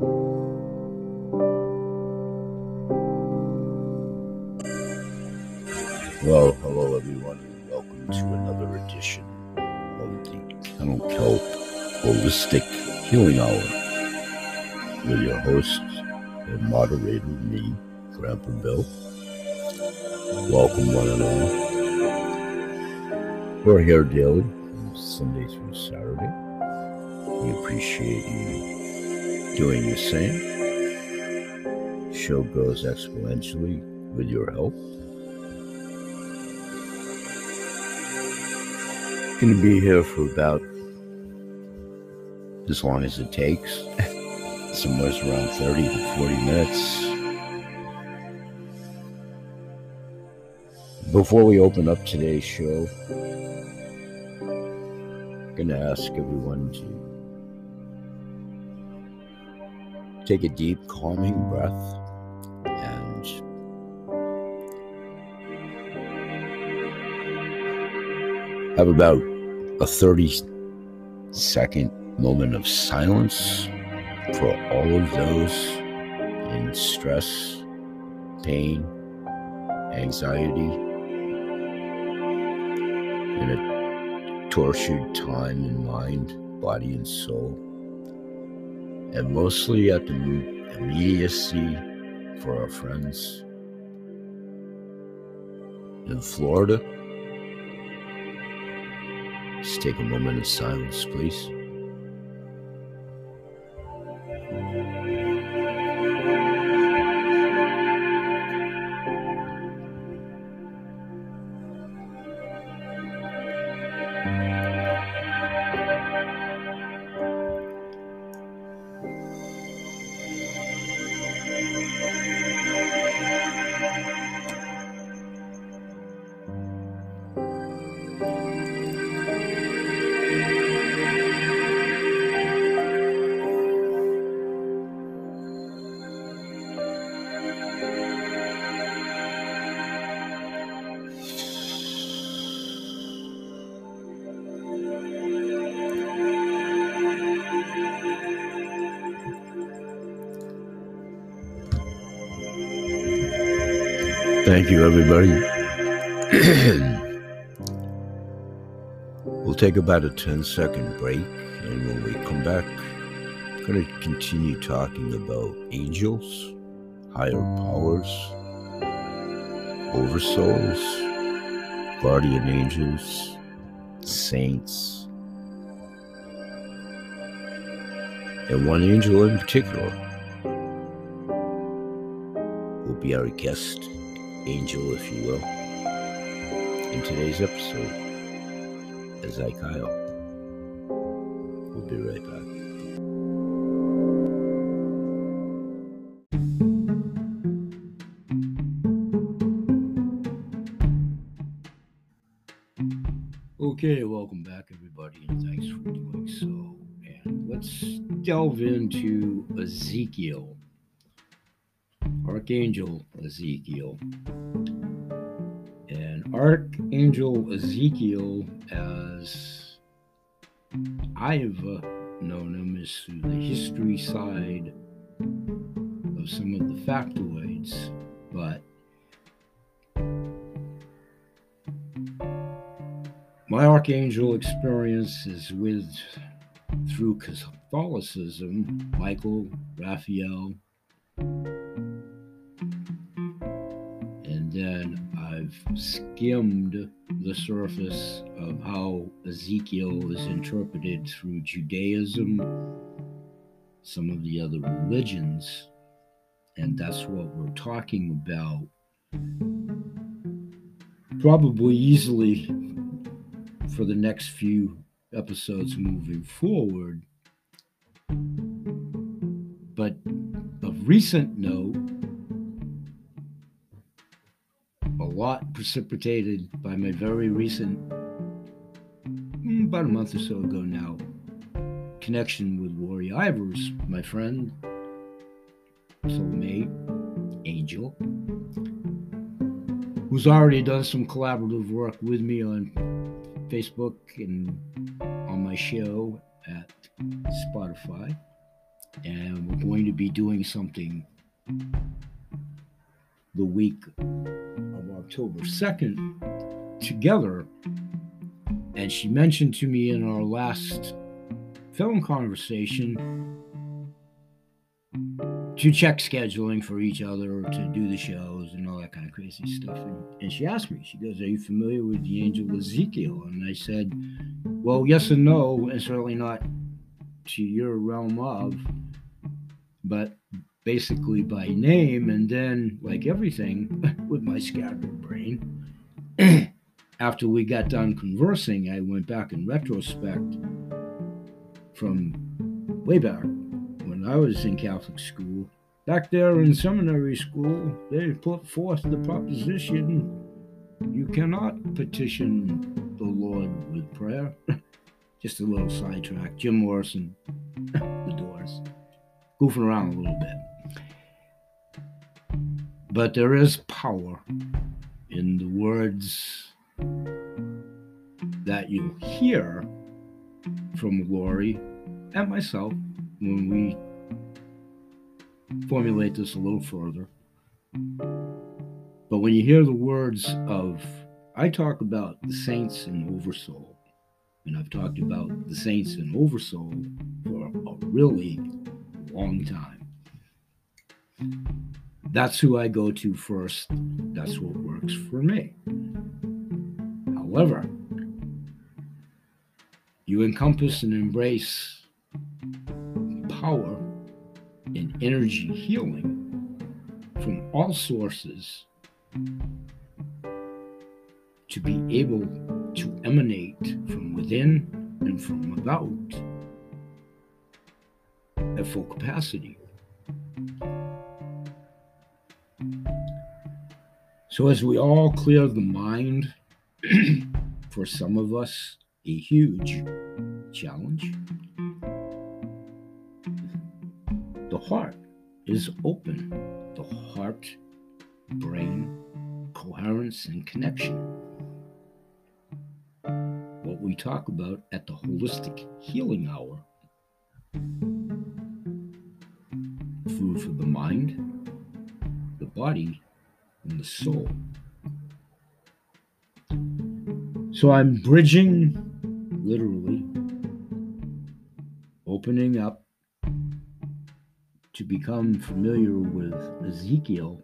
Well, hello everyone, and welcome to another edition of the Kennel Kelp Holistic Healing Hour with your host and moderator, me, Grandpa Bill. Welcome, one and all. We're here daily, Sunday through Saturday. We appreciate you doing the same. Show grows exponentially with your help. Going to be here for about as long as it takes. Somewhere around 30 to 40 minutes. Before we open up today's show, I'm going to ask everyone to take a deep, calming breath and have about a 30 second moment of silence for all of those in stress, pain, anxiety, in a tortured time in mind, body, and soul. And mostly at the immediacy for our friends in Florida. Just take a moment of silence, please. Thank you, everybody. we'll take about a 10 second break, and when we come back, I'm going to continue talking about angels, higher powers, oversouls, guardian angels, saints, and one angel in particular will be our guest angel, if you will, in today's episode Ezekiel. We'll be right back. Okay, welcome back, everybody, and thanks for doing so. And let's delve into Ezekiel Archangel Ezekiel. And Archangel Ezekiel, as I've known him, is through the history side of some of the factoids, but my Archangel experience is with through Catholicism, Michael, Raphael, I've skimmed the surface of how Ezekiel is interpreted through Judaism, some of the other religions, and that's what we're talking about. Probably easily for the next few episodes moving forward. But of recent note, lot precipitated by my very recent, hmm, about a month or so ago now, connection with Lori Ivers, my friend, soulmate, angel, who's already done some collaborative work with me on Facebook and on my show at Spotify. And we're going to be doing something the week of October 2nd together. And she mentioned to me in our last phone conversation to check scheduling for each other to do the shows and all that kind of crazy stuff. And, and she asked me, she goes, Are you familiar with the angel Ezekiel? And I said, Well, yes and no, and certainly not to your realm of, but basically by name. And then, like everything with my scattered brain, after we got done conversing, I went back in retrospect from way back when I was in Catholic school. Back there in seminary school, they put forth the proposition you cannot petition the Lord with prayer. Just a little sidetrack. Jim Morrison, the doors, goofing around a little bit. But there is power in the words that you hear from Lori and myself when we formulate this a little further. But when you hear the words of, I talk about the saints and Oversoul, and I've talked about the saints and Oversoul for a really long time. That's who I go to first. That's what works for me. However, you encompass and embrace power and energy healing from all sources to be able to emanate from within and from without at full capacity. So, as we all clear the mind, for some of us, a huge challenge. The heart is open. The heart, brain, coherence, and connection. What we talk about at the Holistic Healing Hour food for the mind, the body, and the soul. So I'm bridging, literally, opening up to become familiar with Ezekiel.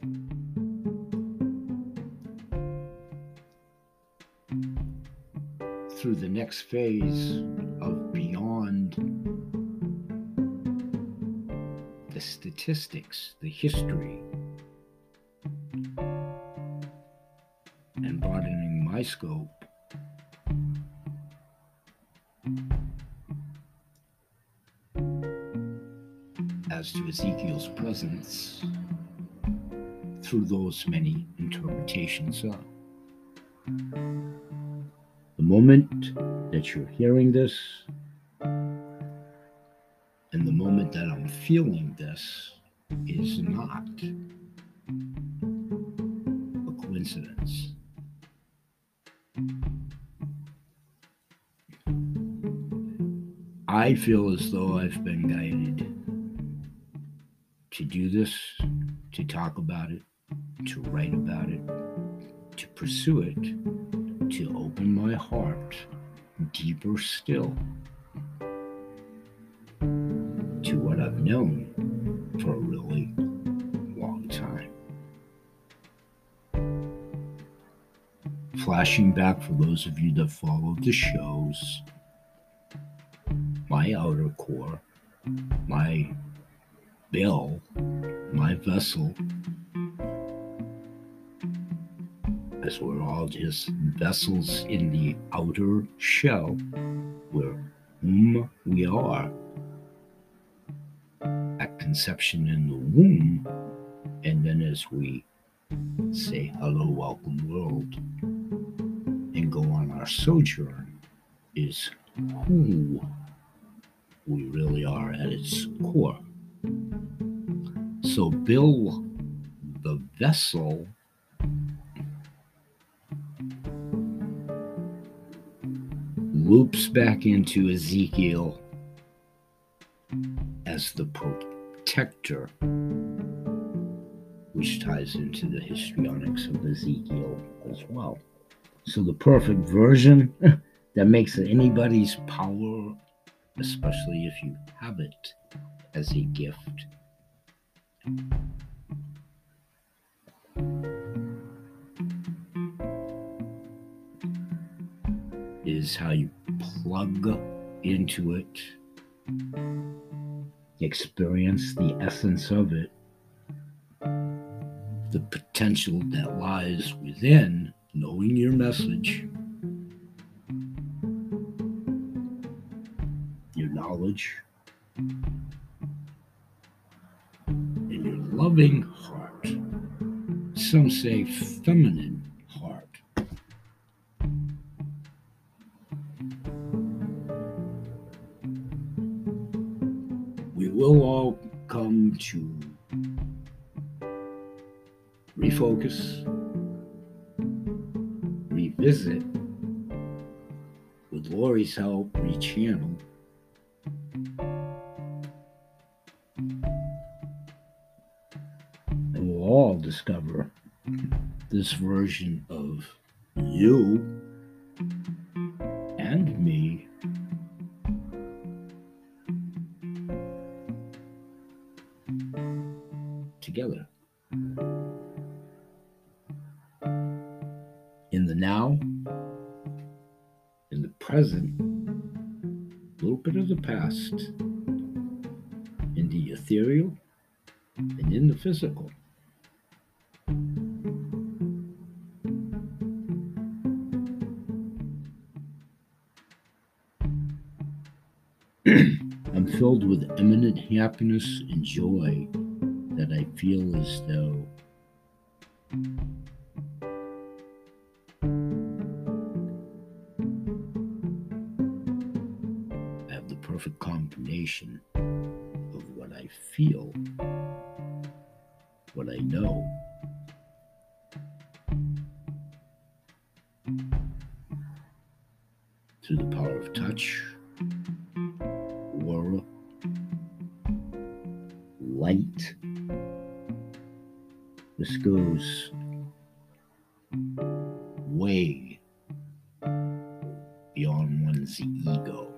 Through the next phase of beyond the statistics, the history, my scope as to Ezekiel's presence through those many interpretations of. The moment that you're hearing this, and the moment that I'm feeling this, I feel as though I've been guided to do this, to talk about it, to write about it, to pursue it, to open my heart deeper still to what I've known for a really long time. Flashing back for those of you that follow the shows, my outer core, my bill, my vessel, as we're all just vessels in the outer shell, where whom we are. At conception in the womb, and then as we say hello, welcome world, and go on our sojourn, is who we really are at its core. So, Bill, the vessel, loops back into Ezekiel as the protector, which ties into the histrionics of Ezekiel as well. So, the perfect version that makes anybody's power, especially if you have it as a gift. Is how you plug into it, experience the essence of it, the potential that lies within knowing your message, knowledge, and your loving heart. Some say feminine heart. We will all come to refocus, revisit, with Lori's help, rechannel. Discover this version of you and me together. In the now, in the present, a little bit of the past, in the ethereal, and in the physical. Filled with eminent happiness and joy that I feel as though I have the perfect combination of what I feel, what I know, through the power of touch, goes way beyond one's ego.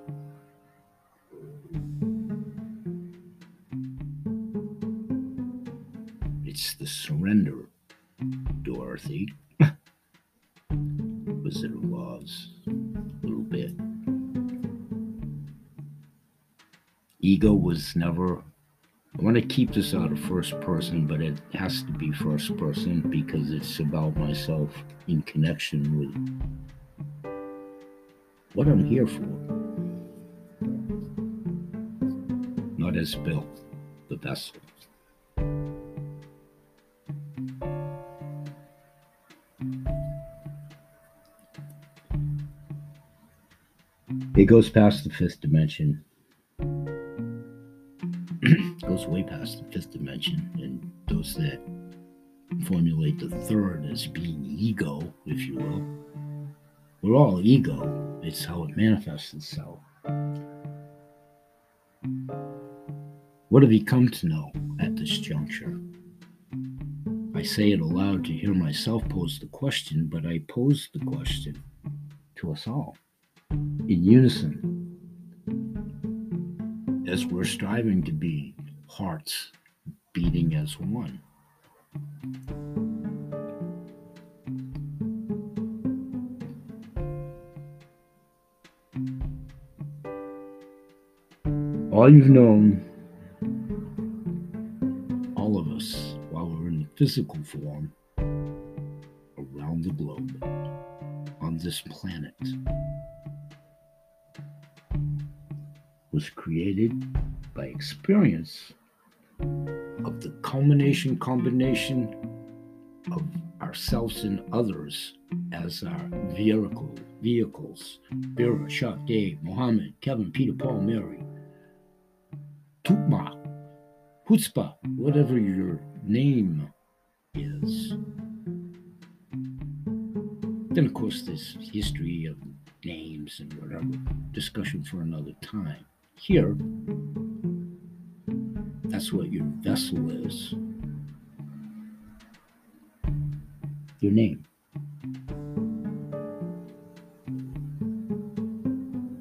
It's the surrender, Dorothy. Wizard of Oz, a little bit. Ego was never. I want to keep this out of first person, but it has to be first person because it's about myself in connection with what I'm here for. Not as Bill, the vessel. It goes past the fifth dimension. Mm-hmm. goes way past the fifth dimension, and those that formulate the third as being ego, if you will. We're all ego. It's how it manifests itself. What have you come to know at this juncture? I say it aloud to hear myself pose the question, but I pose the question to us all in unison as we're striving to be hearts beating as one. All you've known, all of us, while we're in the physical form, around the globe, on this planet, was created by experience of the culmination combination of ourselves and others as our vehicle, vehicles. Vera, Chuck, Dave, Mohammed, Kevin, Peter, Paul, Mary, Tukma, Hutzpah, whatever your name is. Then, of course, there's history of names and whatever, discussion for another time. Here, That's what your vessel is. Your name.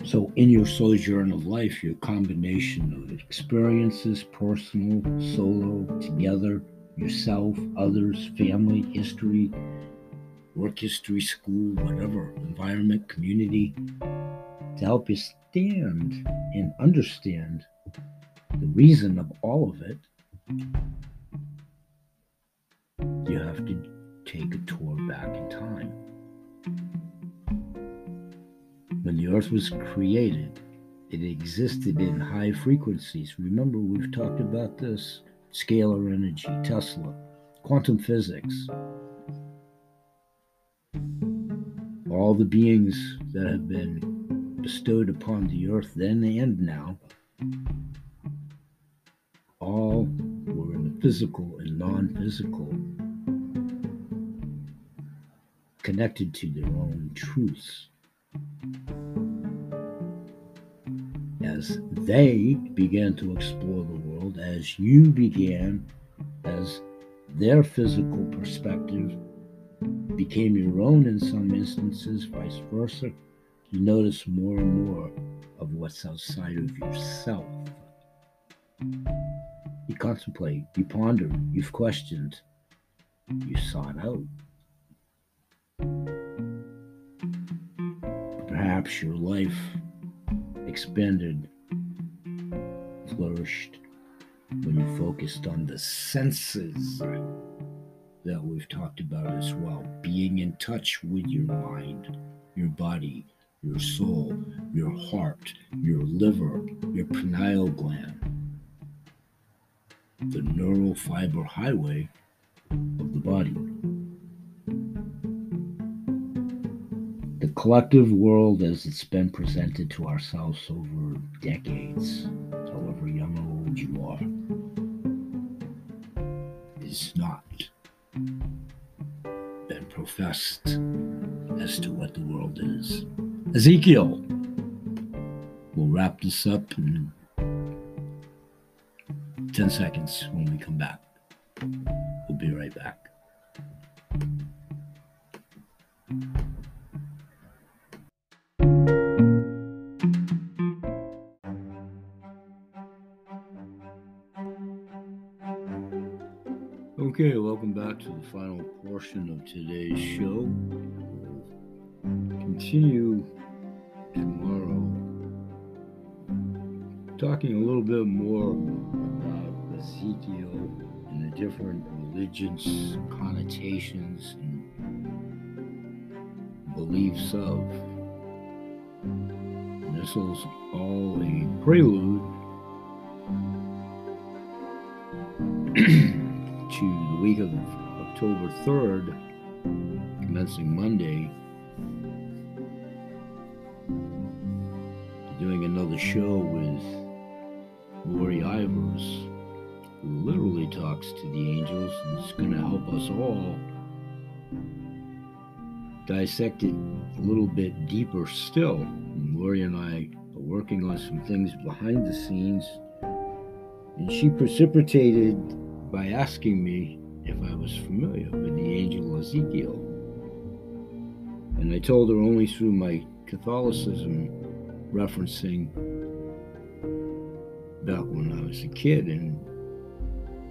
So, in your sojourn of life, your combination of experiences, personal, solo, together, yourself, others, family, history, work history, school, whatever, environment, community, to help you stand and understand the reason of all of it, you have to take a tour back in time. When the earth was created, it existed in high frequencies. Remember, we've talked about this scalar energy, Tesla, quantum physics. All the beings that have been bestowed upon the earth then and now all were in the physical and non physical connected to their own truths. As they began to explore the world, as you began, as their physical perspective became your own in some instances, vice versa, you notice more and more of what's outside of yourself. You contemplate, you ponder, you've questioned, you sought out. Perhaps your life expanded, flourished when you focused on the senses that we've talked about as well. Being in touch with your mind, your body, your soul, your heart, your liver, your pineal gland, the neural fiber highway of the body. The collective world as it's been presented to ourselves over decades, however young or old you are, is not been professed as to what the world is. Ezekiel. We'll wrap this up in 10 seconds when we come back. We'll be right back. Okay, welcome back to the final portion of today's show. We'll continue talking a little bit more about Ezekiel and the different religions, connotations, and beliefs of. This was all a prelude to the week of October 3rd, commencing Monday, doing another show with Lori Ivers, who literally talks to the angels and is going to help us all dissect it a little bit deeper still. And Lori and I are working on some things behind the scenes, and she precipitated by asking me if I was familiar with the angel Ezekiel. And I told her only through my Catholicism referencing back when I was a kid in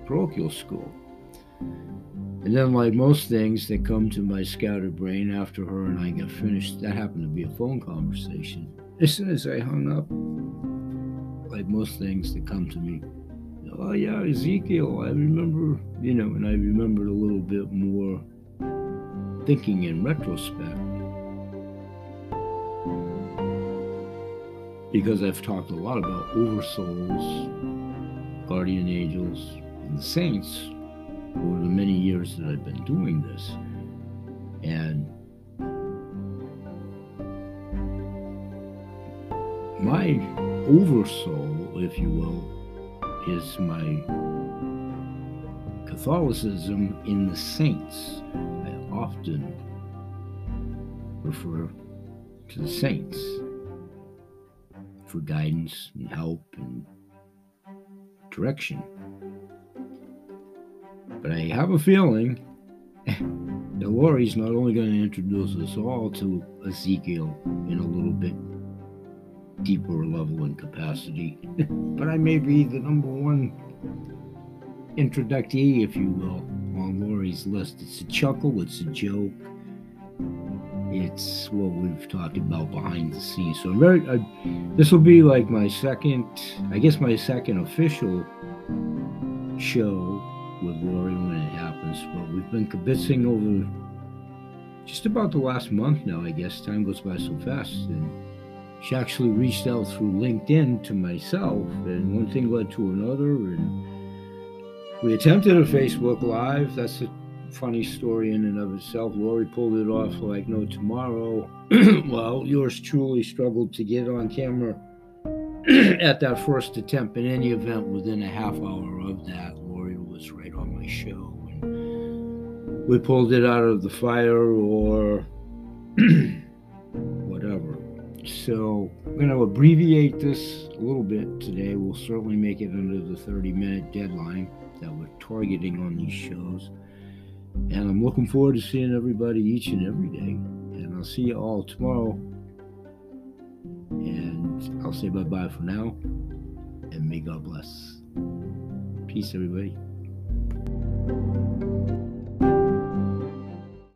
parochial school. And then, like most things that come to my scattered brain after her and I got finished, that happened to be a phone conversation. As soon as I hung up, like most things that come to me, oh yeah, Ezekiel, I remember, you know, and I remembered a little bit more thinking in retrospect. Because I've talked a lot about oversouls, guardian angels, and saints over the many years that I've been doing this. And my oversoul, if you will, is my Catholicism in the saints. I often refer to the saints for guidance and help and direction. But I have a feeling that Lori's not only going to introduce us all to Ezekiel in a little bit deeper level and capacity, but I may be the number one introductee, if you will, on Lori's list. It's a chuckle, it's a joke, it's what we've talked about behind the scenes. So I'm very, uh, this will be like my second, I guess my second official show with Lori when it happens. But we've been kibitzing over just about the last month now, I guess. Time goes by so fast. And she actually reached out through LinkedIn to myself, and one thing led to another. And we attempted a Facebook Live. That's a funny story in and of itself. Lori pulled it off like no tomorrow. well, yours truly struggled to get on camera at that first attempt. In any event, within a half hour of that, Lori was right on my show. And we pulled it out of the fire or whatever. So I'm going to abbreviate this a little bit today. We'll certainly make it under the 30 minute deadline that we're targeting on these shows. And I'm looking forward to seeing everybody each and every day. And I'll see you all tomorrow. And I'll say bye bye for now. And may God bless. Peace, everybody.